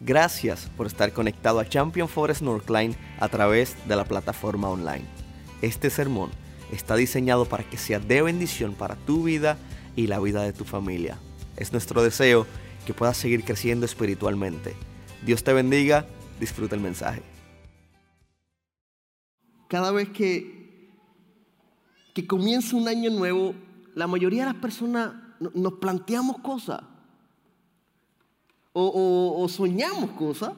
Gracias por estar conectado a Champion Forest Northline a través de la plataforma online. Este sermón está diseñado para que sea de bendición para tu vida y la vida de tu familia. Es nuestro deseo que puedas seguir creciendo espiritualmente. Dios te bendiga, disfruta el mensaje. Cada vez que, que comienza un año nuevo, la mayoría de las personas nos planteamos cosas o, soñamos cosas,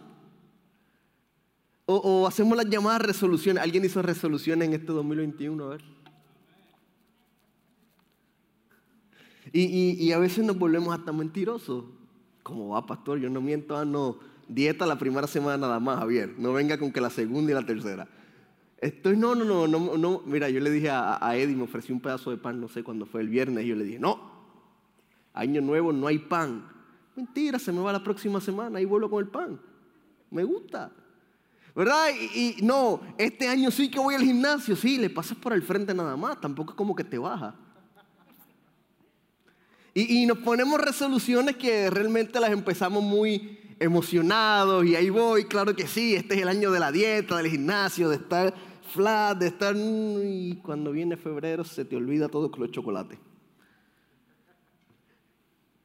o, hacemos las llamadas resoluciones. ¿Alguien hizo resoluciones en este 2021? A ver. Y, a veces nos volvemos hasta mentirosos. ¿Cómo va, pastor? Yo no miento, ah, no. Dieta la primera semana nada más, Javier. No venga con que la segunda y la tercera. Estoy, no, no, no, no, no. Mira, yo le dije a, a Eddie, me ofrecí un pedazo de pan, no sé cuándo fue el viernes, y yo le dije, no, año nuevo no hay pan. Mentira, se me va la próxima semana y vuelvo con el pan. Me gusta. ¿Verdad? Y, no, este año sí que voy al gimnasio, sí, le pasas por el frente nada más, tampoco es como que te baja. Y, y nos ponemos resoluciones que realmente las empezamos muy emocionados y ahí voy, claro que sí, este es el año de la dieta, del gimnasio, de estar flat, de estar... Y cuando viene febrero se te olvida todo con los chocolates.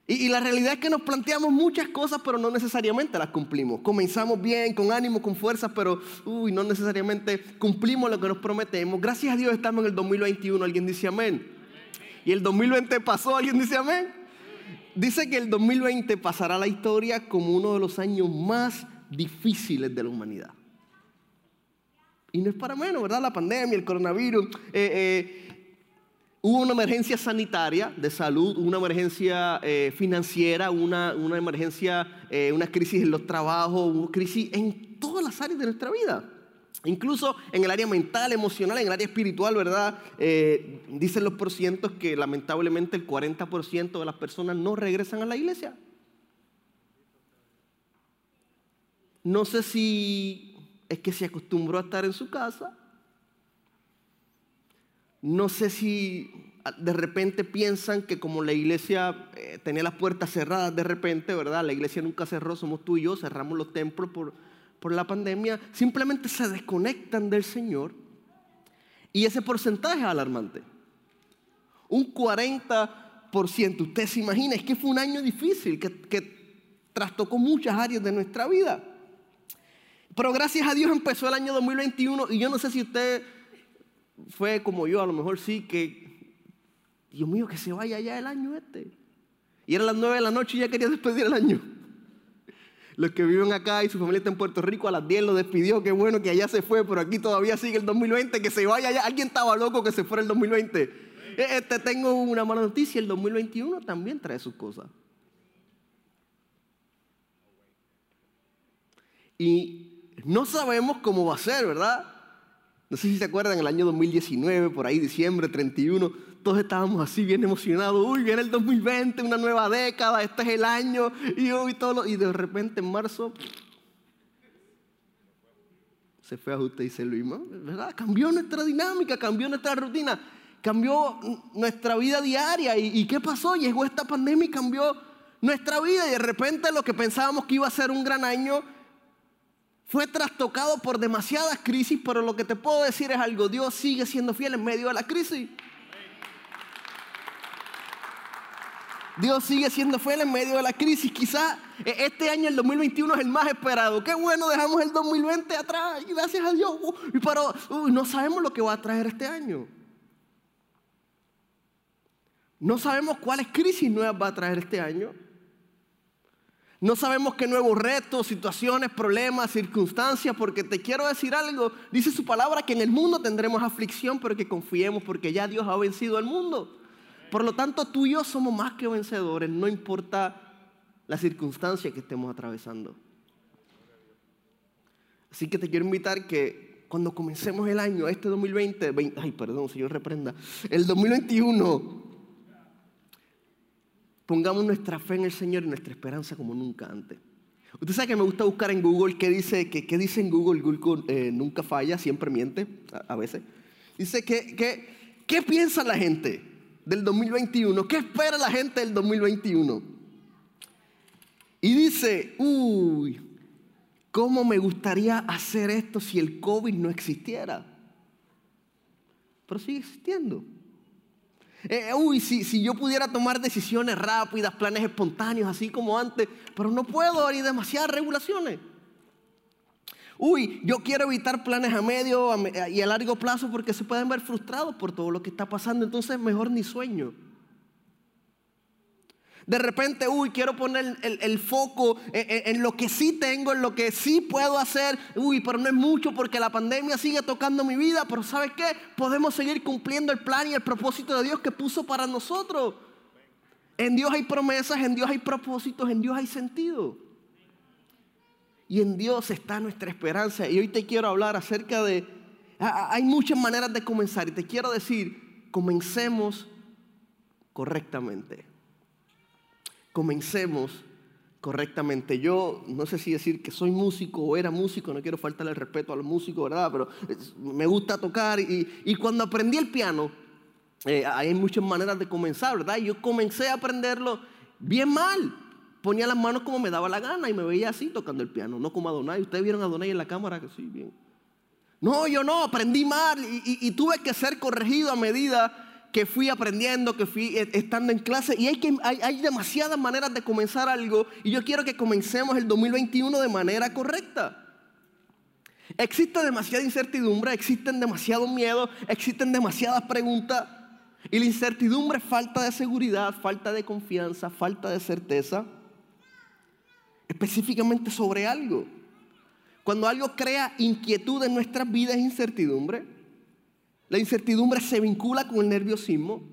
Y, la realidad es que nos planteamos muchas cosas, pero no necesariamente las cumplimos. Comenzamos bien, con ánimo, con fuerza, pero uy, no necesariamente cumplimos lo que nos prometemos. Gracias a Dios estamos en el 2021. Alguien dice amén. Y el 2020 pasó, alguien dice amén. Dice que el 2020 pasará a la historia como uno de los años más difíciles de la humanidad. Y no es para menos, ¿verdad? La pandemia, el coronavirus. Eh, eh, Hubo una emergencia sanitaria de salud, una emergencia eh, financiera, una, emergencia, eh, una crisis en los trabajos, una crisis en todas las áreas de nuestra vida. Incluso en el área mental, emocional, en el área espiritual, ¿verdad? Eh, dicen los porcientos que lamentablemente el 40% de las personas no regresan a la iglesia. No sé si es que se acostumbró a estar en su casa no sé si de repente piensan que como la iglesia eh, tenía las puertas cerradas de repente, ¿verdad? La iglesia nunca cerró, somos tú y yo, cerramos los templos por, por la pandemia, simplemente se desconectan del Señor y ese porcentaje es alarmante. Un 40%, usted se imagina, es que fue un año difícil que, que trastocó muchas áreas de nuestra vida. Pero gracias a Dios empezó el año 2021 y yo no sé si usted fue como yo, a lo mejor sí, que, Dios mío, que se vaya ya el año este. Y era las nueve de la noche y ya quería despedir el año. Los que viven acá y su familia está en Puerto Rico, a las 10 lo despidió, qué bueno que allá se fue, pero aquí todavía sigue el 2020, que se vaya ya. Alguien estaba loco que se fuera el 2020. E, este, tengo una mala noticia, el 2021 también trae sus cosas. Y no sabemos cómo va a ser, ¿verdad? No sé si se acuerdan, el año 2019, por ahí, diciembre 31, todos estábamos así bien emocionados. Uy, viene el 2020, una nueva década, este es el año. Y, hoy todo y de repente en marzo se fue a usted y se lo ¿verdad? Cambió nuestra dinámica, cambió nuestra rutina, cambió nuestra vida diaria. ¿Y, ¿Y qué pasó? Llegó esta pandemia y cambió nuestra vida. Y de repente lo que pensábamos que iba a ser un gran año fue trastocado por demasiadas crisis, pero lo que te puedo decir es algo, Dios sigue siendo fiel en medio de la crisis. Dios sigue siendo fiel en medio de la crisis. Quizá este año, el 2021, es el más esperado. Qué bueno, dejamos el 2020 atrás. Gracias a Dios. Pero no sabemos lo que va a traer este año. No sabemos cuáles crisis nuevas va a traer este año. No sabemos qué nuevos retos, situaciones, problemas, circunstancias, porque te quiero decir algo. Dice su palabra que en el mundo tendremos aflicción, pero que confiemos porque ya Dios ha vencido al mundo. Por lo tanto, tú y yo somos más que vencedores, no importa la circunstancia que estemos atravesando. Así que te quiero invitar que cuando comencemos el año, este 2020, ay, perdón, Señor, reprenda, el 2021, Pongamos nuestra fe en el Señor y nuestra esperanza como nunca antes. Usted sabe que me gusta buscar en Google qué dice, que, qué dice en Google. Google eh, nunca falla, siempre miente, a, veces. Dice que, ¿qué piensa la gente del 2021? ¿Qué espera la gente del 2021? Y dice, uy, ¿cómo me gustaría hacer esto si el COVID no existiera? Pero sigue existiendo. Eh, uy, si, si, yo pudiera tomar decisiones rápidas, planes espontáneos, así como antes, pero no puedo, hay demasiadas regulaciones. Uy, yo quiero evitar planes a medio y a largo plazo porque se pueden ver frustrados por todo lo que está pasando, entonces mejor ni sueño. De repente, uy, quiero poner el, foco en, en, lo que sí tengo, en lo que sí puedo hacer. Uy, pero no es mucho porque la pandemia sigue tocando mi vida. Pero ¿sabes qué? Podemos seguir cumpliendo el plan y el propósito de Dios que puso para nosotros. En Dios hay promesas, en Dios hay propósitos, en Dios hay sentido. Y en Dios está nuestra esperanza. Y hoy te quiero hablar acerca de... Hay muchas maneras de comenzar y te quiero decir, comencemos correctamente comencemos correctamente. Yo no sé si decir que soy músico o era músico, no quiero faltarle el respeto a los músicos, ¿verdad? Pero me gusta tocar y, cuando aprendí el piano, eh, hay muchas maneras de comenzar, ¿verdad? Y yo comencé a aprenderlo bien mal. Ponía las manos como me daba la gana y me veía así tocando el piano, no como Adonai. Ustedes vieron a Adonai en la cámara que sí, bien. No, yo no, aprendí mal y tuve que ser corregido a medida que fui aprendiendo, que fui eh, estando en clase. Y hay, que, hay, demasiadas maneras de comenzar algo. Y yo quiero que comencemos el 2021 de manera correcta. Existe demasiada incertidumbre, existen demasiados miedos, existen demasiadas preguntas. Y la incertidumbre es falta de seguridad, falta de confianza, falta de certeza. Específicamente sobre algo. Cuando algo crea inquietud en nuestras vidas, incertidumbre. La incertidumbre se vincula con el nerviosismo.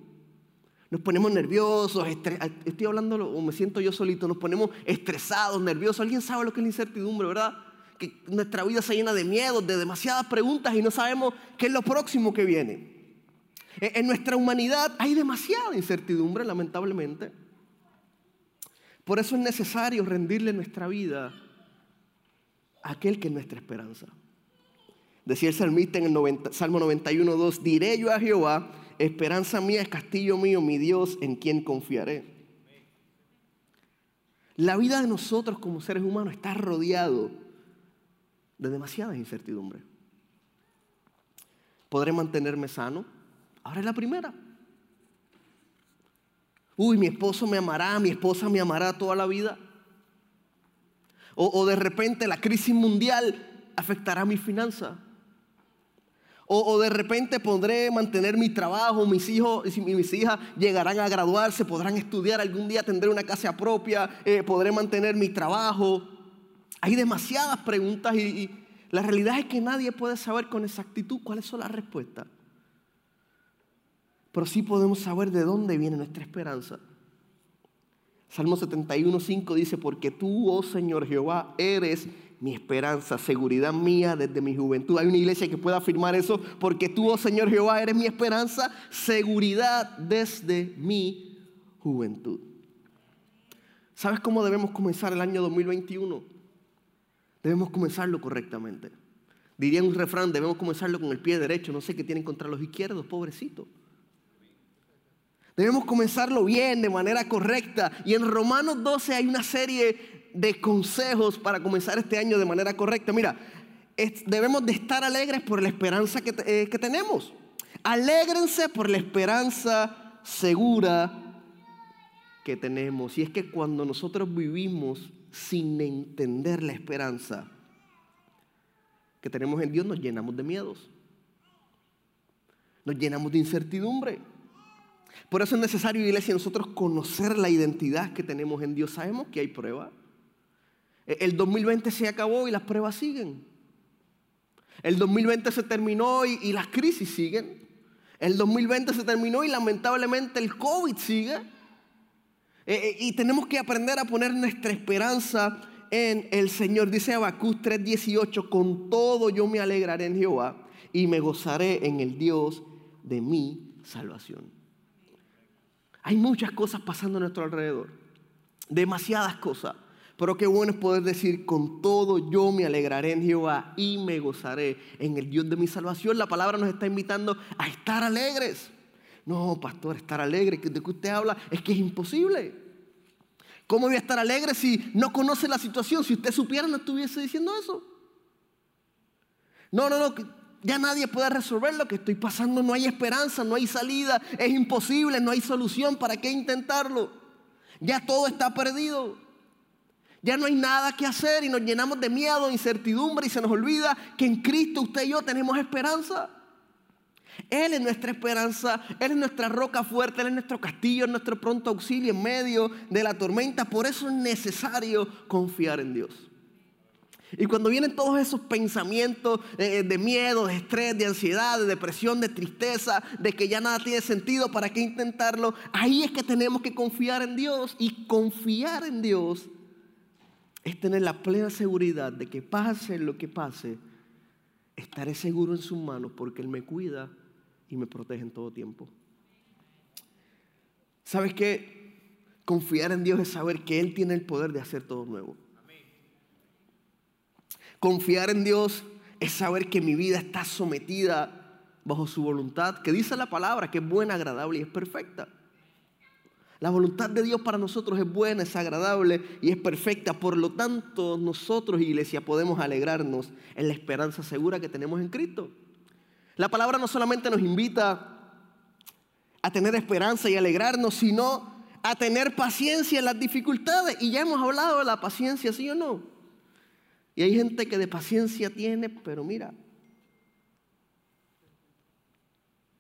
Nos ponemos nerviosos, estoy hablando o me siento yo solito, nos ponemos estresados, nerviosos. ¿Alguien sabe lo que es la incertidumbre, verdad? Que nuestra vida se llena de miedos, de demasiadas preguntas y no sabemos qué es lo próximo que viene. E, en nuestra humanidad hay demasiada incertidumbre, lamentablemente. Por eso es necesario rendirle nuestra vida a aquel que es nuestra esperanza. Decía el salmista en el Salmo 91, 2, diré yo a Jehová, esperanza mía es castillo mío, mi Dios, en quien confiaré. La vida de nosotros como seres humanos está rodeado de demasiadas incertidumbres. ¿Podré mantenerme sano? Ahora es la primera. Uy, mi esposo me amará, mi esposa me amará toda la vida. O, o de repente la crisis mundial afectará mi finanza. O, de repente podré mantener mi trabajo, mis hijos y mis hijas llegarán a graduarse, podrán estudiar, algún día tendré una casa propia, eh, podré mantener mi trabajo. Hay demasiadas preguntas y, la realidad es que nadie puede saber con exactitud cuáles son las respuestas. Pero sí podemos saber de dónde viene nuestra esperanza. Salmo 71, 5 dice, porque tú, oh Señor Jehová, eres mi esperanza, seguridad mía desde mi juventud. Hay una iglesia que pueda afirmar eso, porque tú, oh Señor Jehová, eres mi esperanza, seguridad desde mi juventud. ¿Sabes cómo debemos comenzar el año 2021? Debemos comenzarlo correctamente. Diría un refrán, debemos comenzarlo con el pie derecho, no sé qué tienen contra los izquierdos, pobrecito. Debemos comenzarlo bien, de manera correcta. Y en Romanos 12 hay una serie de consejos para comenzar este año de manera correcta. Mira, debemos de estar alegres por la esperanza que, eh, que tenemos. Alégrense por la esperanza segura que tenemos. Y es que cuando nosotros vivimos sin entender la esperanza que tenemos en Dios, nos llenamos de miedos. Nos llenamos de incertidumbre. Por eso es necesario, iglesia, nosotros conocer la identidad que tenemos en Dios. Sabemos que hay pruebas. E, el 2020 se acabó y las pruebas siguen. El 2020 se terminó y, las crisis siguen. El 2020 se terminó y lamentablemente el COVID sigue. E, e, y tenemos que aprender a poner nuestra esperanza en el Señor. Dice Abacús 3:18, con todo yo me alegraré en Jehová y me gozaré en el Dios de mi salvación. Hay muchas cosas pasando a nuestro alrededor, demasiadas cosas. Pero qué bueno es poder decir, con todo yo me alegraré en Jehová y me gozaré en el Dios de mi salvación. La palabra nos está invitando a estar alegres. No, pastor, estar alegre, ¿de qué usted habla? Es que es imposible. ¿Cómo voy a estar alegre si no conoce la situación? Si usted supiera, no estuviese diciendo eso. No, no, no, ya nadie puede resolver lo que estoy pasando, no hay esperanza, no hay salida, es imposible, no hay solución, ¿para qué intentarlo? Ya todo está perdido. Ya no hay nada que hacer y nos llenamos de miedo, incertidumbre y se nos olvida que en Cristo usted y yo tenemos esperanza. Él es nuestra esperanza, Él es nuestra roca fuerte, Él es nuestro castillo, es nuestro pronto auxilio en medio de la tormenta. Por eso es necesario confiar en Dios. Y cuando vienen todos esos pensamientos eh, de miedo, de estrés, de ansiedad, de depresión, de tristeza, de que ya nada tiene sentido, ¿para qué intentarlo? Ahí es que tenemos que confiar en Dios. Y confiar en Dios es tener la plena seguridad de que pase lo que pase, estaré seguro en sus manos porque Él me cuida y me protege en todo tiempo. ¿Sabes qué? Confiar en Dios es saber que Él tiene el poder de hacer todo nuevo. Confiar en Dios es saber que mi vida está sometida bajo su voluntad, que dice la palabra, que es buena, agradable y es perfecta. La voluntad de Dios para nosotros es buena, es agradable y es perfecta. Por lo tanto, nosotros, iglesia, podemos alegrarnos en la esperanza segura que tenemos en Cristo. La palabra no solamente nos invita a tener esperanza y alegrarnos, sino a tener paciencia en las dificultades. Y ya hemos hablado de la paciencia, ¿sí o no? Y hay gente que de paciencia tiene, pero mira,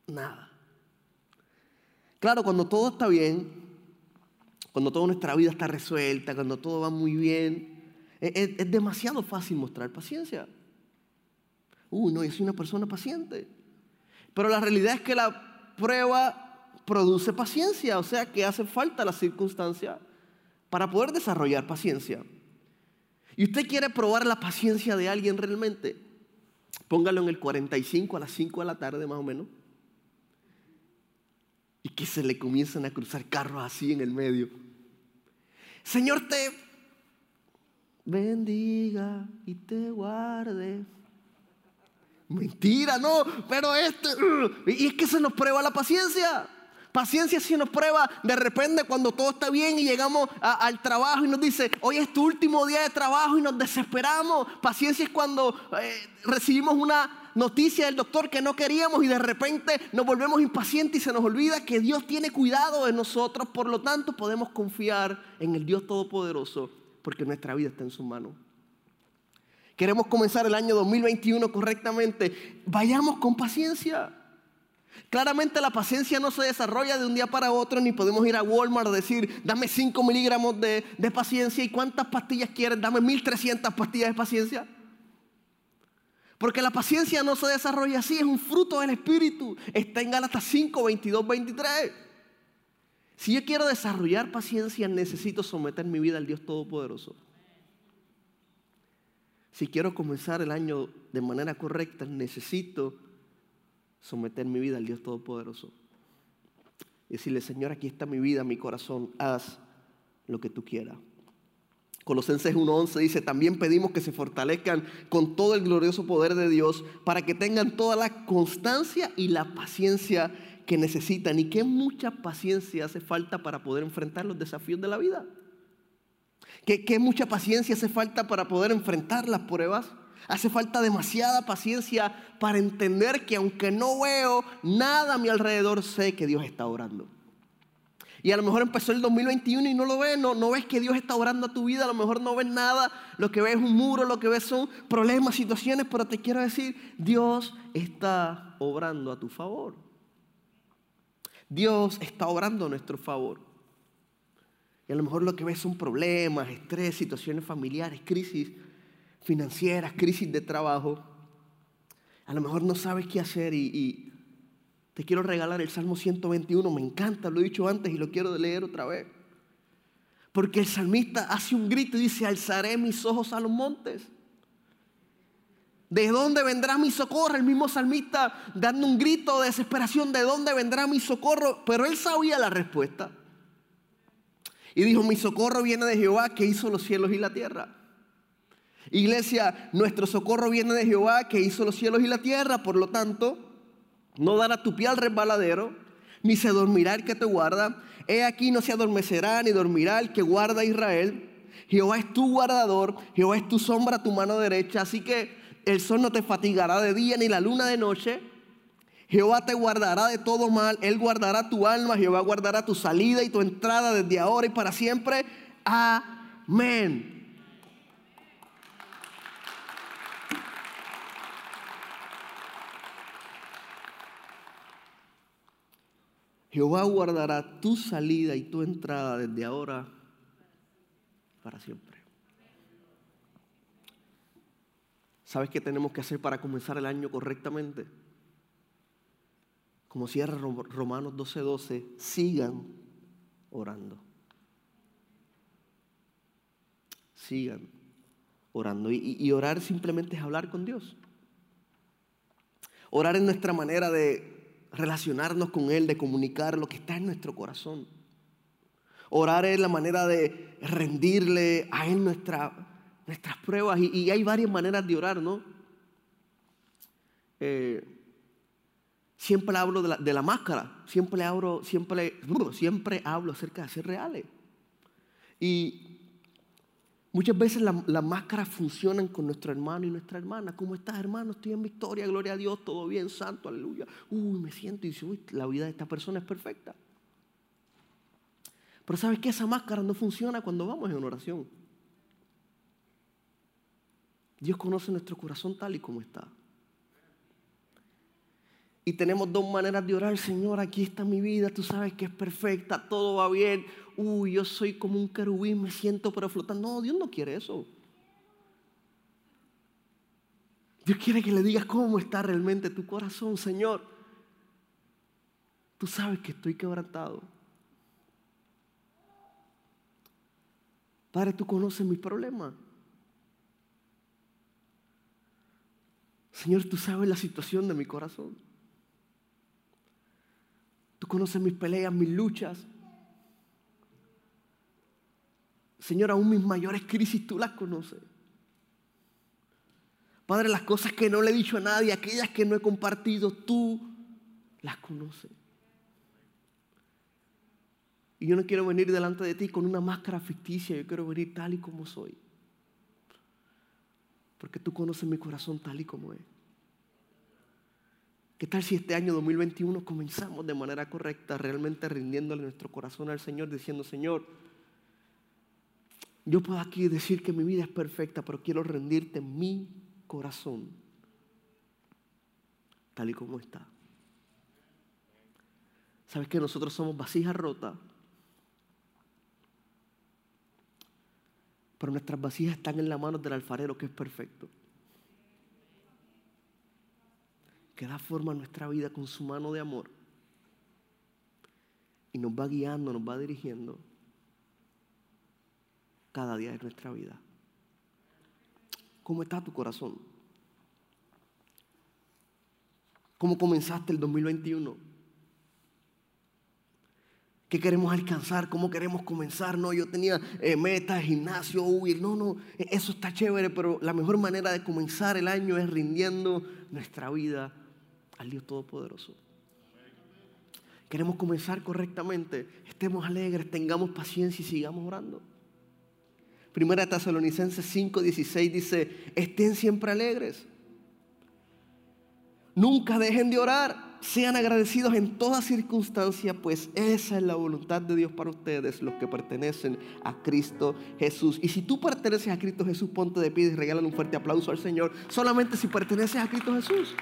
nada. Claro, cuando todo está bien, cuando toda nuestra vida está resuelta, cuando todo va muy bien, es, es demasiado fácil mostrar paciencia. Uy, no, yo soy una persona paciente. Pero la realidad es que la prueba produce paciencia, o sea que hace falta la circunstancia para poder desarrollar paciencia y usted quiere probar la paciencia de alguien realmente, póngalo en el 45 a las 5 de la tarde más o menos. Y que se le comiencen a cruzar carros así en el medio. Señor, te bendiga y te guarde. Mentira, no, pero este... Y es que se nos prueba la paciencia. Paciencia si nos prueba de repente cuando todo está bien y llegamos al trabajo y nos dice, hoy es tu último día de trabajo y nos desesperamos. Paciencia es cuando eh, recibimos una noticia del doctor que no queríamos y de repente nos volvemos impacientes y se nos olvida que Dios tiene cuidado de nosotros. Por lo tanto podemos confiar en el Dios Todopoderoso porque nuestra vida está en su mano. Queremos comenzar el año 2021 correctamente. Vayamos con paciencia. Claramente la paciencia no se desarrolla de un día para otro, ni podemos ir a Walmart a decir, dame 5 miligramos de, de paciencia y cuántas pastillas quieres, dame 1300 pastillas de paciencia. Porque la paciencia no se desarrolla así, es un fruto del Espíritu. Está en Gálatas 5, 22, 23. Si yo quiero desarrollar paciencia, necesito someter mi vida al Dios Todopoderoso. Si quiero comenzar el año de manera correcta, necesito someter mi vida al Dios Todopoderoso. Y decirle, Señor, aquí está mi vida, mi corazón, haz lo que tú quieras. Colosenses 1.11 dice, también pedimos que se fortalezcan con todo el glorioso poder de Dios para que tengan toda la constancia y la paciencia que necesitan. Y que mucha paciencia hace falta para poder enfrentar los desafíos de la vida. Que, que mucha paciencia hace falta para poder enfrentar las pruebas. Hace falta demasiada paciencia para entender que aunque no veo nada a mi alrededor, sé que Dios está orando. Y a lo mejor empezó el 2021 y no lo ves, no, no ves que Dios está orando a tu vida, a lo mejor no ves nada, lo que ves es un muro, lo que ves son problemas, situaciones, pero te quiero decir, Dios está obrando a tu favor. Dios está obrando a nuestro favor. Y a lo mejor lo que ves son problemas, estrés, situaciones familiares, crisis, financieras, crisis de trabajo, a lo mejor no sabes qué hacer y, te quiero regalar el Salmo 121, me encanta, lo he dicho antes y lo quiero leer otra vez. Porque el salmista hace un grito y dice, alzaré mis ojos a los montes. ¿De dónde vendrá mi socorro? El mismo salmista dando un grito de desesperación, ¿de dónde vendrá mi socorro? Pero él sabía la respuesta. Y dijo, mi socorro viene de Jehová que hizo los cielos y la tierra. Iglesia, nuestro socorro viene de Jehová que hizo los cielos y la tierra, por lo tanto, no dará tu pie al resbaladero, ni se dormirá el que te guarda. He aquí no se adormecerá ni dormirá el que guarda a Israel. Jehová es tu guardador, Jehová es tu sombra, tu mano derecha. Así que el sol no te fatigará de día ni la luna de noche. Jehová te guardará de todo mal, Él guardará tu alma, Jehová guardará tu salida y tu entrada desde ahora y para siempre. Amén. Jehová guardará tu salida y tu entrada desde ahora para siempre. ¿Sabes qué tenemos que hacer para comenzar el año correctamente? Como cierra Romanos 12:12, 12, sigan orando. Sigan orando. Y, y orar simplemente es hablar con Dios. Orar es nuestra manera de relacionarnos con Él, de comunicar lo que está en nuestro corazón. Orar es la manera de rendirle a Él nuestras pruebas. Y, hay varias maneras de orar, ¿no? Eh, siempre hablo de la, máscara. Siempre hablo, siempre, siempre hablo acerca de ser reales. Y Muchas veces las máscaras funcionan con nuestro hermano y nuestra hermana. ¿Cómo estás, hermano? Estoy en victoria, gloria a Dios, todo bien, santo, aleluya. Uy, me siento y dice, uy, la vida de esta persona es perfecta. Pero ¿sabes qué? Esa máscara no funciona cuando vamos en oración. Dios conoce nuestro corazón tal y como está. Y tenemos dos maneras de orar, Señor, aquí está mi vida, tú sabes que es perfecta, todo va bien. Uy, yo soy como un querubín, me siento pero flotando. No, Dios no quiere eso. Dios quiere que le digas cómo está realmente tu corazón, Señor. Tú sabes que estoy quebrantado. Padre, tú conoces mis problemas. Señor, tú sabes la situación de mi corazón. Tú conoces mis peleas, mis luchas. Señor, aún mis mayores crisis tú las conoces. Padre, las cosas que no le he dicho a nadie, aquellas que no he compartido, tú las conoces. Y yo no quiero venir delante de ti con una máscara ficticia, yo quiero venir tal y como soy. Porque tú conoces mi corazón tal y como es. ¿Qué tal si este año 2021 comenzamos de manera correcta, realmente rindiéndole nuestro corazón al Señor, diciendo, Señor, yo puedo aquí decir que mi vida es perfecta, pero quiero rendirte mi corazón, tal y como está. ¿Sabes que nosotros somos vasijas rotas? Pero nuestras vasijas están en las manos del alfarero que es perfecto. que da forma a nuestra vida con su mano de amor y nos va guiando, nos va dirigiendo cada día de nuestra vida. ¿Cómo está tu corazón? ¿Cómo comenzaste el 2021? ¿Qué queremos alcanzar? ¿Cómo queremos comenzar? No, yo tenía eh, metas, gimnasio, uy, no, no, eso está chévere, pero la mejor manera de comenzar el año es rindiendo nuestra vida al Dios Todopoderoso. Queremos comenzar correctamente, estemos alegres, tengamos paciencia y sigamos orando. Primera Tesalonicenses 5:16 dice, estén siempre alegres. Nunca dejen de orar, sean agradecidos en toda circunstancia, pues esa es la voluntad de Dios para ustedes, los que pertenecen a Cristo Jesús. Y si tú perteneces a Cristo Jesús, ponte de pie y regálale un fuerte aplauso al Señor, solamente si perteneces a Cristo Jesús.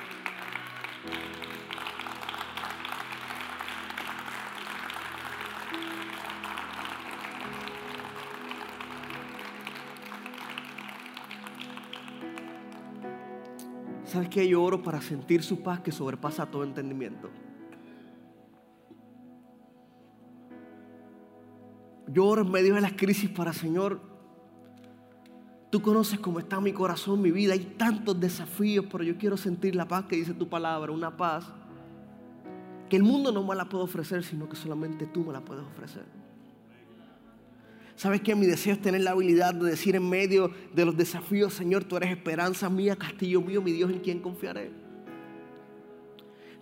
¿Sabes qué? Yo oro para sentir su paz que sobrepasa todo entendimiento. Yo oro en medio de las crisis para, Señor, tú conoces cómo está mi corazón, mi vida. Hay tantos desafíos, pero yo quiero sentir la paz que dice tu palabra, una paz que el mundo no me la puede ofrecer, sino que solamente tú me la puedes ofrecer. ¿Sabes que Mi deseo es tener la habilidad de decir en medio de los desafíos, Señor, tú eres esperanza mía, castillo mío, mi Dios en quien confiaré.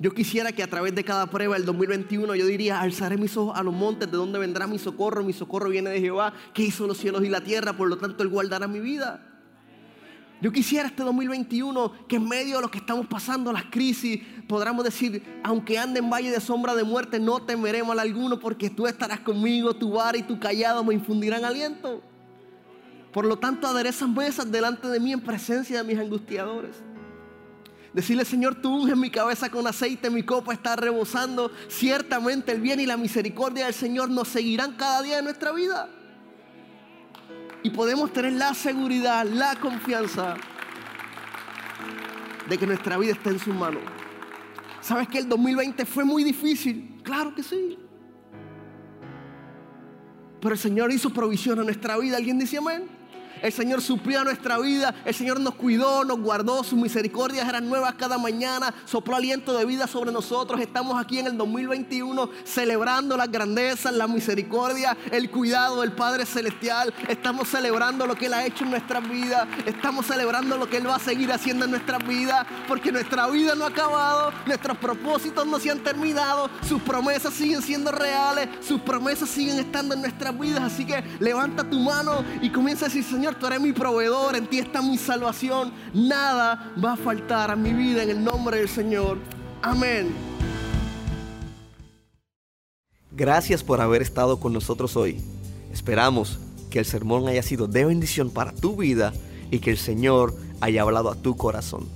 Yo quisiera que a través de cada prueba del 2021 yo diría, alzaré mis ojos a los montes, de donde vendrá mi socorro. Mi socorro viene de Jehová, que hizo los cielos y la tierra, por lo tanto Él guardará mi vida. Yo quisiera este 2021 que en medio de lo que estamos pasando, las crisis, podamos decir, aunque ande en valle de sombra de muerte, no temeré mal alguno porque tú estarás conmigo, tu vara y tu callado me infundirán aliento. Por lo tanto, aderezan mesas delante de mí en presencia de mis angustiadores. Decirle, Señor, tú unges mi cabeza con aceite, mi copa está rebosando. Ciertamente el bien y la misericordia del Señor nos seguirán cada día de nuestra vida. Y podemos tener la seguridad, la confianza de que nuestra vida está en sus manos. ¿Sabes que el 2020 fue muy difícil? Claro que sí. Pero el Señor hizo provisión a nuestra vida. ¿Alguien dice amén? El Señor suplió nuestra vida. El Señor nos cuidó, nos guardó. Sus misericordias eran nuevas cada mañana. Sopló aliento de vida sobre nosotros. Estamos aquí en el 2021 celebrando las grandezas, la misericordia, el cuidado del Padre Celestial. Estamos celebrando lo que Él ha hecho en nuestras vidas. Estamos celebrando lo que Él va a seguir haciendo en nuestras vidas. Porque nuestra vida no ha acabado. Nuestros propósitos no se han terminado. Sus promesas siguen siendo reales. Sus promesas siguen estando en nuestras vidas. Así que levanta tu mano y comienza a decir, Señor, tú eres mi proveedor, en ti está mi salvación. Nada va a faltar a mi vida en el nombre del Señor. Amén. Gracias por haber estado con nosotros hoy. Esperamos que el sermón haya sido de bendición para tu vida y que el Señor haya hablado a tu corazón.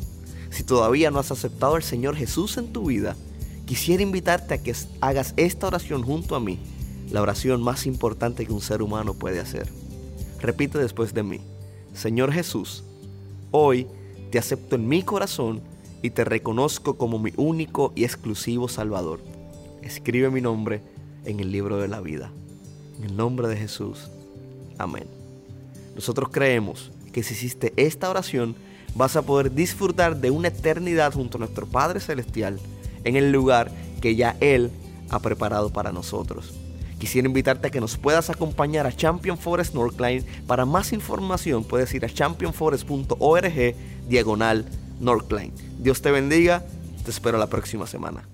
Si todavía no has aceptado al Señor Jesús en tu vida, quisiera invitarte a que hagas esta oración junto a mí, la oración más importante que un ser humano puede hacer. Repite después de mí. Señor Jesús, hoy te acepto en mi corazón y te reconozco como mi único y exclusivo Salvador. Escribe mi nombre en el libro de la vida. En el nombre de Jesús. Amén. Nosotros creemos que si hiciste esta oración, vas a poder disfrutar de una eternidad junto a nuestro Padre Celestial en el lugar que ya Él ha preparado para nosotros. Quisiera invitarte a que nos puedas acompañar a Champion Forest Northline. Para más información puedes ir a championforest.org diagonal Northline. Dios te bendiga, te espero la próxima semana.